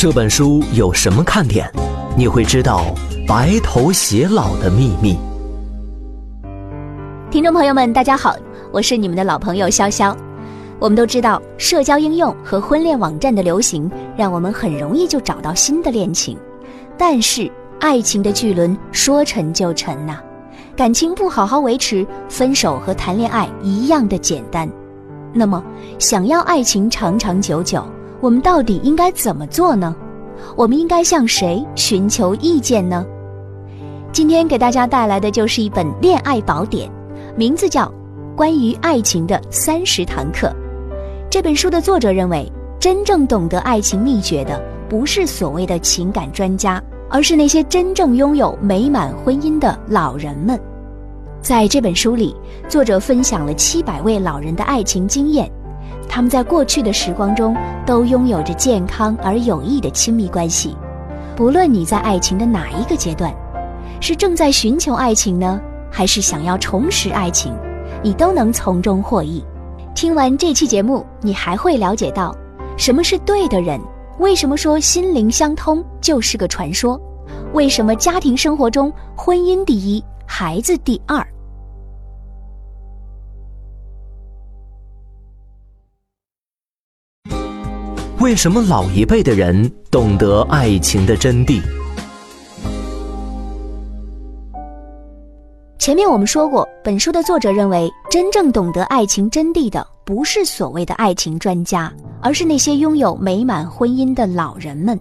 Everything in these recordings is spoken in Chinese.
这本书有什么看点？你会知道白头偕老的秘密。听众朋友们，大家好，我是你们的老朋友潇潇。我们都知道，社交应用和婚恋网站的流行，让我们很容易就找到新的恋情。但是，爱情的巨轮说沉就沉呐，感情不好好维持，分手和谈恋爱一样的简单。那么，想要爱情长长久久，我们到底应该怎么做呢？我们应该向谁寻求意见呢？今天给大家带来的就是一本恋爱宝典，名字叫《关于爱情的三十堂课》。这本书的作者认为，真正懂得爱情秘诀的，不是所谓的情感专家，而是那些真正拥有美满婚姻的老人们。在这本书里，作者分享了七百位老人的爱情经验，他们在过去的时光中都拥有着健康而有益的亲密关系。不论你在爱情的哪一个阶段，是正在寻求爱情呢，还是想要重拾爱情，你都能从中获益。听完这期节目，你还会了解到，什么是对的人？为什么说心灵相通就是个传说？为什么家庭生活中婚姻第一，孩子第二？为什么老一辈的人懂得爱情的真谛？前面我们说过，本书的作者认为，真正懂得爱情真谛的，不是所谓的爱情专家，而是那些拥有美满婚姻的老人们。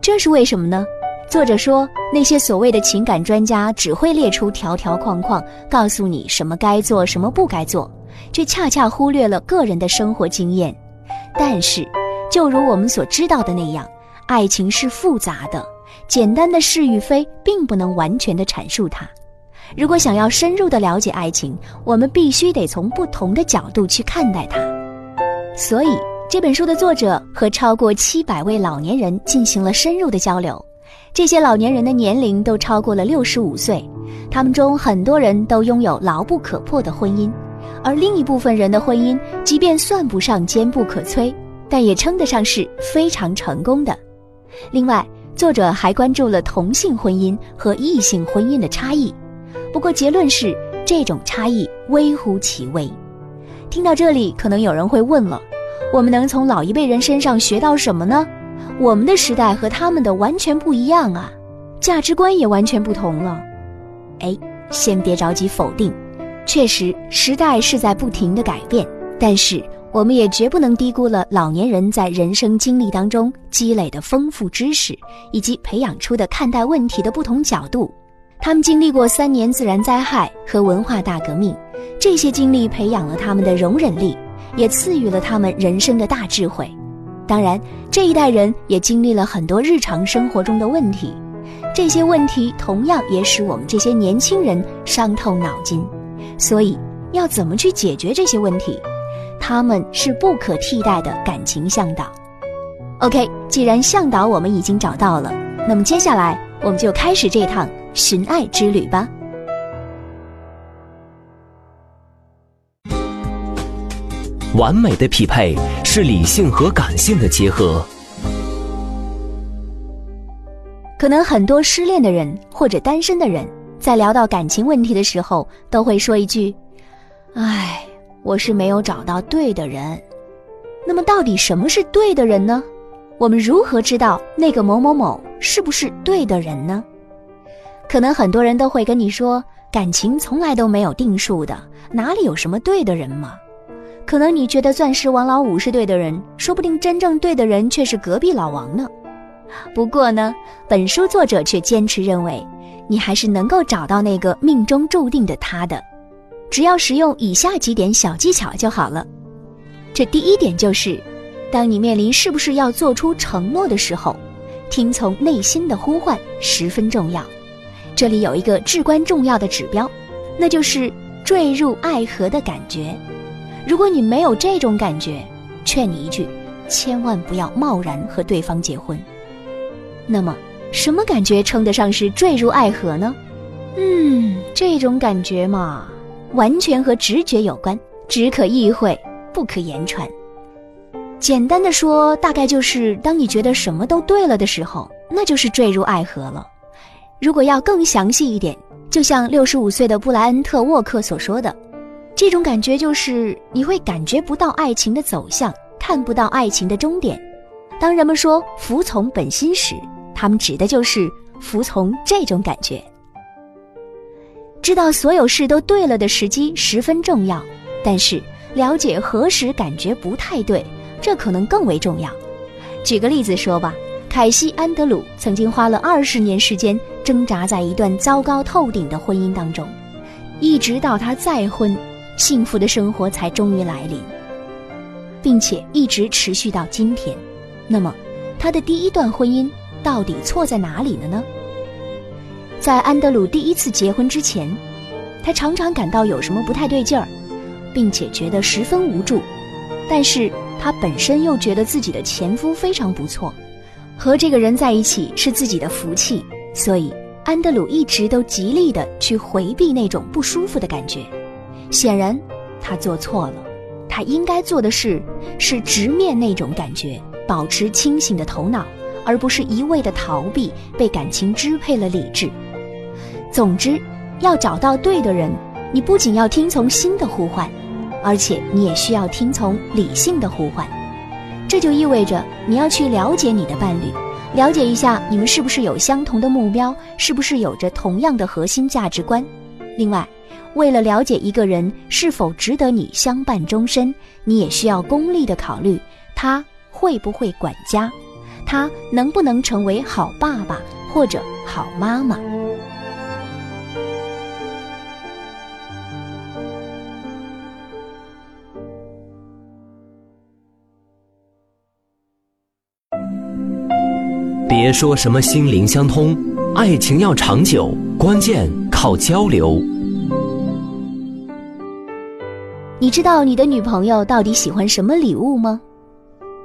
这是为什么呢？作者说，那些所谓的情感专家只会列出条条框框，告诉你什么该做，什么不该做，却恰恰忽略了个人的生活经验。但是，就如我们所知道的那样，爱情是复杂的，简单的是与非，并不能完全的阐述它。如果想要深入的了解爱情，我们必须得从不同的角度去看待它。所以这本书的作者和超过七百位老年人进行了深入的交流。这些老年人的年龄都超过了六十五岁，他们中很多人都拥有牢不可破的婚姻，而另一部分人的婚姻，即便算不上坚不可摧，但也称得上是非常成功的。另外，作者还关注了同性婚姻和异性婚姻的差异。不过结论是，这种差异微乎其微。听到这里，可能有人会问了：我们能从老一辈人身上学到什么呢？我们的时代和他们的完全不一样啊，价值观也完全不同了。哎，先别着急否定，确实时代是在不停的改变，但是我们也绝不能低估了老年人在人生经历当中积累的丰富知识，以及培养出的看待问题的不同角度。他们经历过三年自然灾害和文化大革命，这些经历培养了他们的容忍力，也赐予了他们人生的大智慧。当然，这一代人也经历了很多日常生活中的问题，这些问题同样也使我们这些年轻人伤透脑筋。所以，要怎么去解决这些问题？他们是不可替代的感情向导。OK，既然向导我们已经找到了，那么接下来我们就开始这趟。寻爱之旅吧。完美的匹配是理性和感性的结合。可能很多失恋的人或者单身的人，在聊到感情问题的时候，都会说一句：“唉，我是没有找到对的人。”那么，到底什么是对的人呢？我们如何知道那个某某某是不是对的人呢？可能很多人都会跟你说，感情从来都没有定数的，哪里有什么对的人嘛？可能你觉得钻石王老五是对的人，说不定真正对的人却是隔壁老王呢。不过呢，本书作者却坚持认为，你还是能够找到那个命中注定的他的，只要使用以下几点小技巧就好了。这第一点就是，当你面临是不是要做出承诺的时候，听从内心的呼唤十分重要。这里有一个至关重要的指标，那就是坠入爱河的感觉。如果你没有这种感觉，劝你一句，千万不要贸然和对方结婚。那么，什么感觉称得上是坠入爱河呢？嗯，这种感觉嘛，完全和直觉有关，只可意会，不可言传。简单的说，大概就是当你觉得什么都对了的时候，那就是坠入爱河了。如果要更详细一点，就像六十五岁的布莱恩特沃克所说的，这种感觉就是你会感觉不到爱情的走向，看不到爱情的终点。当人们说服从本心时，他们指的就是服从这种感觉。知道所有事都对了的时机十分重要，但是了解何时感觉不太对。这可能更为重要。举个例子说吧，凯西·安德鲁曾经花了二十年时间挣扎在一段糟糕透顶的婚姻当中，一直到他再婚，幸福的生活才终于来临，并且一直持续到今天。那么，他的第一段婚姻到底错在哪里了呢？在安德鲁第一次结婚之前，他常常感到有什么不太对劲儿，并且觉得十分无助，但是。她本身又觉得自己的前夫非常不错，和这个人在一起是自己的福气，所以安德鲁一直都极力的去回避那种不舒服的感觉。显然，他做错了，他应该做的事是直面那种感觉，保持清醒的头脑，而不是一味的逃避，被感情支配了理智。总之，要找到对的人，你不仅要听从心的呼唤。而且你也需要听从理性的呼唤，这就意味着你要去了解你的伴侣，了解一下你们是不是有相同的目标，是不是有着同样的核心价值观。另外，为了了解一个人是否值得你相伴终身，你也需要功利的考虑他会不会管家，他能不能成为好爸爸或者好妈妈。别说什么心灵相通，爱情要长久，关键靠交流。你知道你的女朋友到底喜欢什么礼物吗？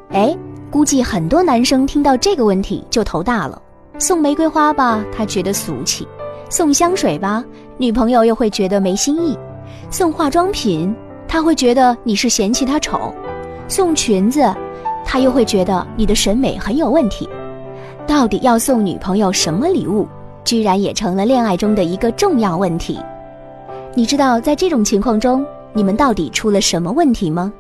哎，估计很多男生听到这个问题就头大了。送玫瑰花吧，他觉得俗气；送香水吧，女朋友又会觉得没新意；送化妆品，他会觉得你是嫌弃他丑；送裙子，他又会觉得你的审美很有问题。到底要送女朋友什么礼物，居然也成了恋爱中的一个重要问题。你知道在这种情况中，你们到底出了什么问题吗？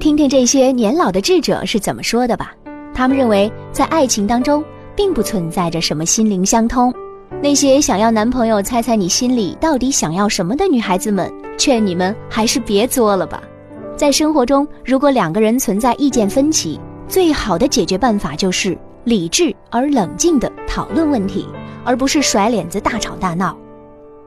听听这些年老的智者是怎么说的吧。他们认为，在爱情当中，并不存在着什么心灵相通。那些想要男朋友猜猜你心里到底想要什么的女孩子们，劝你们还是别作了吧。在生活中，如果两个人存在意见分歧，最好的解决办法就是。理智而冷静地讨论问题，而不是甩脸子大吵大闹。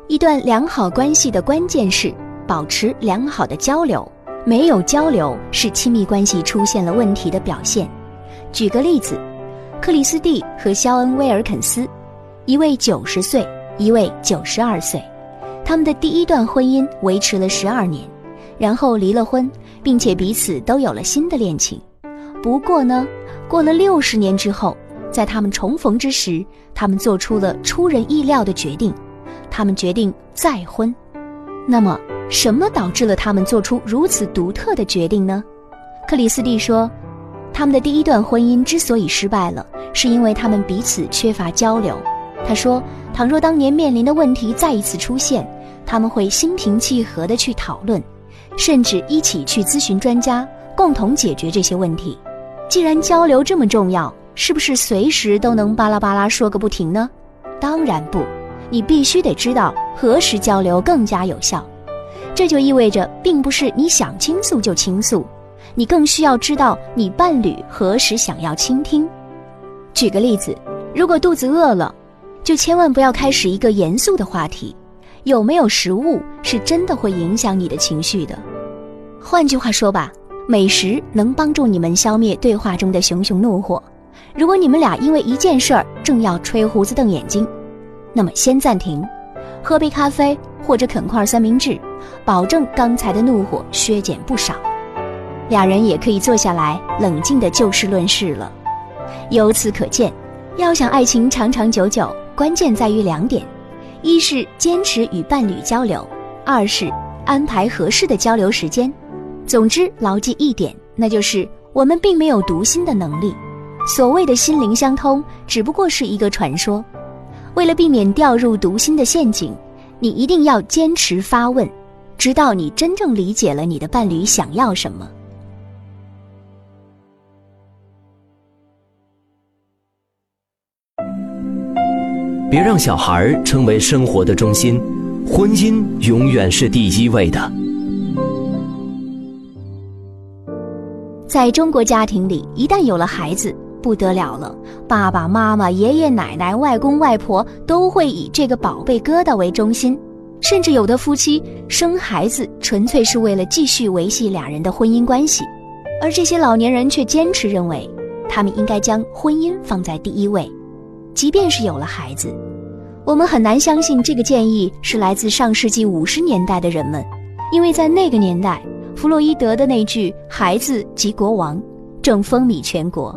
一段良好关系的关键是保持良好的交流，没有交流是亲密关系出现了问题的表现。举个例子，克里斯蒂和肖恩·威尔肯斯，一位九十岁，一位九十二岁，他们的第一段婚姻维持了十二年，然后离了婚，并且彼此都有了新的恋情。不过呢。过了六十年之后，在他们重逢之时，他们做出了出人意料的决定，他们决定再婚。那么，什么导致了他们做出如此独特的决定呢？克里斯蒂说，他们的第一段婚姻之所以失败了，是因为他们彼此缺乏交流。他说，倘若当年面临的问题再一次出现，他们会心平气和地去讨论，甚至一起去咨询专家，共同解决这些问题。既然交流这么重要，是不是随时都能巴拉巴拉说个不停呢？当然不，你必须得知道何时交流更加有效。这就意味着，并不是你想倾诉就倾诉，你更需要知道你伴侣何时想要倾听。举个例子，如果肚子饿了，就千万不要开始一个严肃的话题。有没有食物是真的会影响你的情绪的。换句话说吧。美食能帮助你们消灭对话中的熊熊怒火。如果你们俩因为一件事儿正要吹胡子瞪眼睛，那么先暂停，喝杯咖啡或者啃块三明治，保证刚才的怒火削减不少。俩人也可以坐下来冷静地就事论事了。由此可见，要想爱情长长久久，关键在于两点：一是坚持与伴侣交流，二是安排合适的交流时间。总之，牢记一点，那就是我们并没有读心的能力，所谓的心灵相通只不过是一个传说。为了避免掉入读心的陷阱，你一定要坚持发问，直到你真正理解了你的伴侣想要什么。别让小孩成为生活的中心，婚姻永远是第一位的。在中国家庭里，一旦有了孩子，不得了了，爸爸妈妈、爷爷奶奶、外公外婆都会以这个宝贝疙瘩为中心，甚至有的夫妻生孩子纯粹是为了继续维系俩人的婚姻关系，而这些老年人却坚持认为，他们应该将婚姻放在第一位，即便是有了孩子，我们很难相信这个建议是来自上世纪五十年代的人们，因为在那个年代。弗洛伊德的那句“孩子即国王”正风靡全国，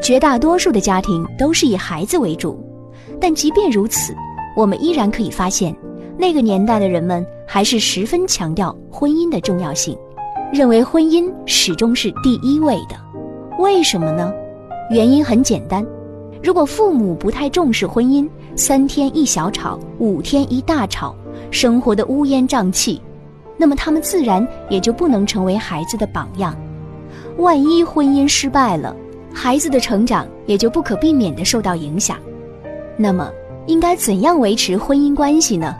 绝大多数的家庭都是以孩子为主。但即便如此，我们依然可以发现，那个年代的人们还是十分强调婚姻的重要性，认为婚姻始终是第一位的。为什么呢？原因很简单：如果父母不太重视婚姻，三天一小吵，五天一大吵，生活的乌烟瘴气。那么他们自然也就不能成为孩子的榜样。万一婚姻失败了，孩子的成长也就不可避免地受到影响。那么，应该怎样维持婚姻关系呢？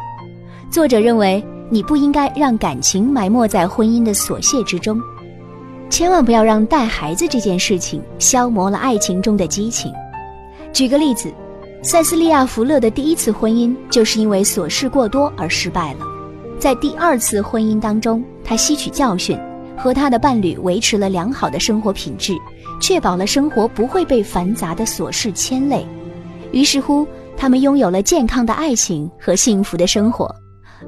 作者认为，你不应该让感情埋没在婚姻的琐屑之中，千万不要让带孩子这件事情消磨了爱情中的激情。举个例子，塞斯利亚·福勒的第一次婚姻就是因为琐事过多而失败了。在第二次婚姻当中，他吸取教训，和他的伴侣维持了良好的生活品质，确保了生活不会被繁杂的琐事牵累。于是乎，他们拥有了健康的爱情和幸福的生活。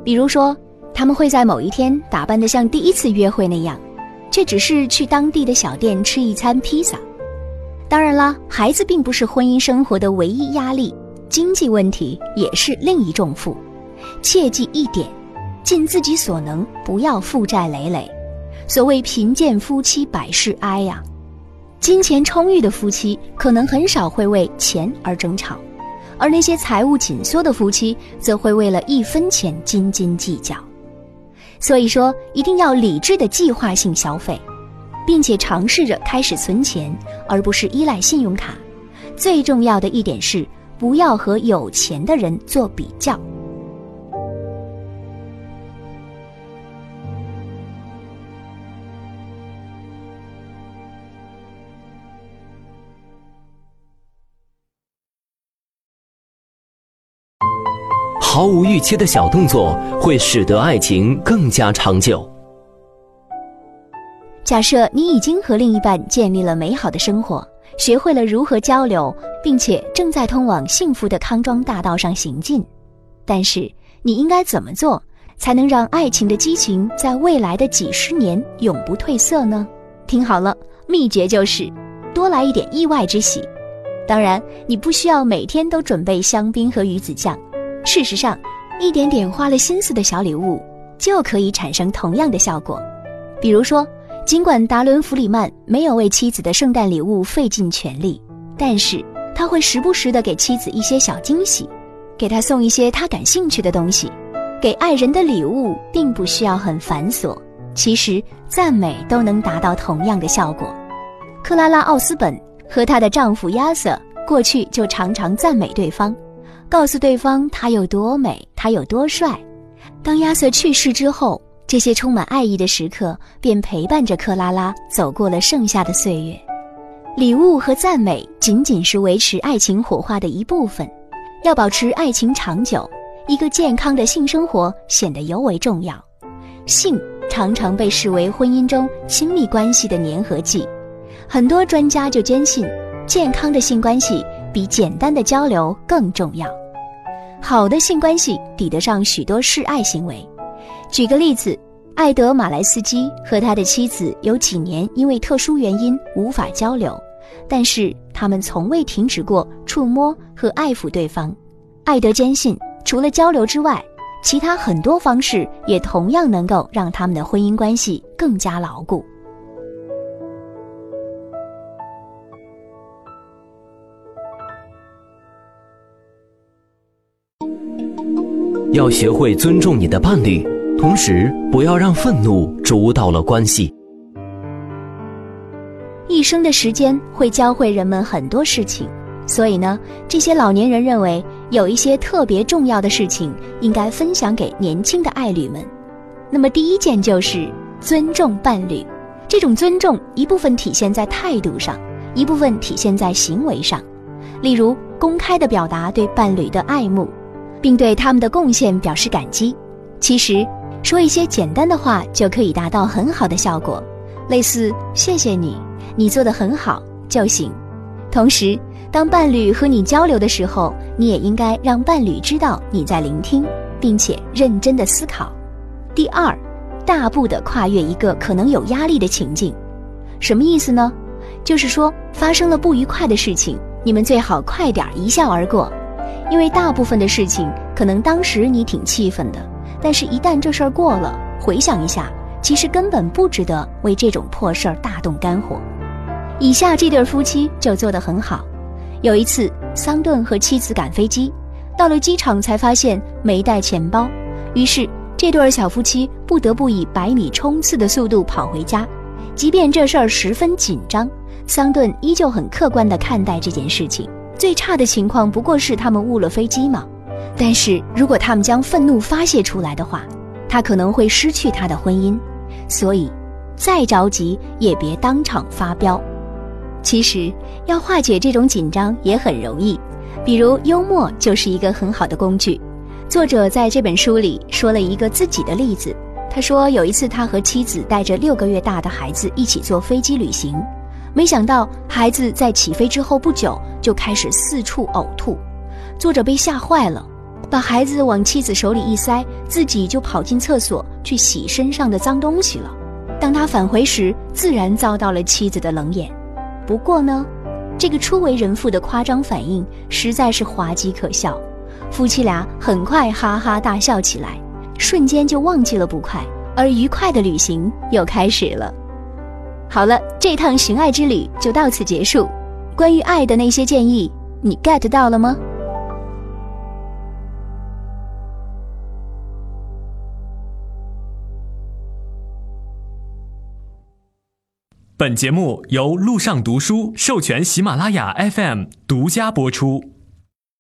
比如说，他们会在某一天打扮得像第一次约会那样，却只是去当地的小店吃一餐披萨。当然啦，孩子并不是婚姻生活的唯一压力，经济问题也是另一重负。切记一点。尽自己所能，不要负债累累。所谓贫贱夫妻百事哀呀，金钱充裕的夫妻可能很少会为钱而争吵，而那些财务紧缩的夫妻则会为了一分钱斤斤计较。所以说，一定要理智的计划性消费，并且尝试着开始存钱，而不是依赖信用卡。最重要的一点是，不要和有钱的人做比较。毫无预期的小动作会使得爱情更加长久。假设你已经和另一半建立了美好的生活，学会了如何交流，并且正在通往幸福的康庄大道上行进，但是你应该怎么做才能让爱情的激情在未来的几十年永不褪色呢？听好了，秘诀就是多来一点意外之喜。当然，你不需要每天都准备香槟和鱼子酱。事实上，一点点花了心思的小礼物就可以产生同样的效果。比如说，尽管达伦·弗里曼没有为妻子的圣诞礼物费尽全力，但是他会时不时的给妻子一些小惊喜，给她送一些她感兴趣的东西。给爱人的礼物并不需要很繁琐，其实赞美都能达到同样的效果。克拉拉·奥斯本和她的丈夫亚瑟过去就常常赞美对方。告诉对方他有多美，他有多帅。当亚瑟去世之后，这些充满爱意的时刻便陪伴着克拉拉走过了剩下的岁月。礼物和赞美仅仅是维持爱情火花的一部分，要保持爱情长久，一个健康的性生活显得尤为重要。性常常被视为婚姻中亲密关系的粘合剂，很多专家就坚信，健康的性关系。比简单的交流更重要。好的性关系抵得上许多示爱行为。举个例子，艾德·马莱斯基和他的妻子有几年因为特殊原因无法交流，但是他们从未停止过触摸和爱抚对方。艾德坚信，除了交流之外，其他很多方式也同样能够让他们的婚姻关系更加牢固。要学会尊重你的伴侣，同时不要让愤怒主导了关系。一生的时间会教会人们很多事情，所以呢，这些老年人认为有一些特别重要的事情应该分享给年轻的爱侣们。那么第一件就是尊重伴侣，这种尊重一部分体现在态度上，一部分体现在行为上，例如公开的表达对伴侣的爱慕。并对他们的贡献表示感激。其实，说一些简单的话就可以达到很好的效果，类似“谢谢你，你做的很好”就行。同时，当伴侣和你交流的时候，你也应该让伴侣知道你在聆听，并且认真的思考。第二，大步的跨越一个可能有压力的情境，什么意思呢？就是说，发生了不愉快的事情，你们最好快点一笑而过。因为大部分的事情，可能当时你挺气愤的，但是一旦这事儿过了，回想一下，其实根本不值得为这种破事儿大动肝火。以下这对夫妻就做得很好。有一次，桑顿和妻子赶飞机，到了机场才发现没带钱包，于是这对小夫妻不得不以百米冲刺的速度跑回家。即便这事儿十分紧张，桑顿依旧很客观地看待这件事情。最差的情况不过是他们误了飞机嘛，但是如果他们将愤怒发泄出来的话，他可能会失去他的婚姻，所以再着急也别当场发飙。其实要化解这种紧张也很容易，比如幽默就是一个很好的工具。作者在这本书里说了一个自己的例子，他说有一次他和妻子带着六个月大的孩子一起坐飞机旅行。没想到孩子在起飞之后不久就开始四处呕吐，作者被吓坏了，把孩子往妻子手里一塞，自己就跑进厕所去洗身上的脏东西了。当他返回时，自然遭到了妻子的冷眼。不过呢，这个初为人父的夸张反应实在是滑稽可笑，夫妻俩很快哈哈大笑起来，瞬间就忘记了不快，而愉快的旅行又开始了。好了，这趟寻爱之旅就到此结束。关于爱的那些建议，你 get 到了吗？本节目由路上读书授权喜马拉雅 FM 独家播出。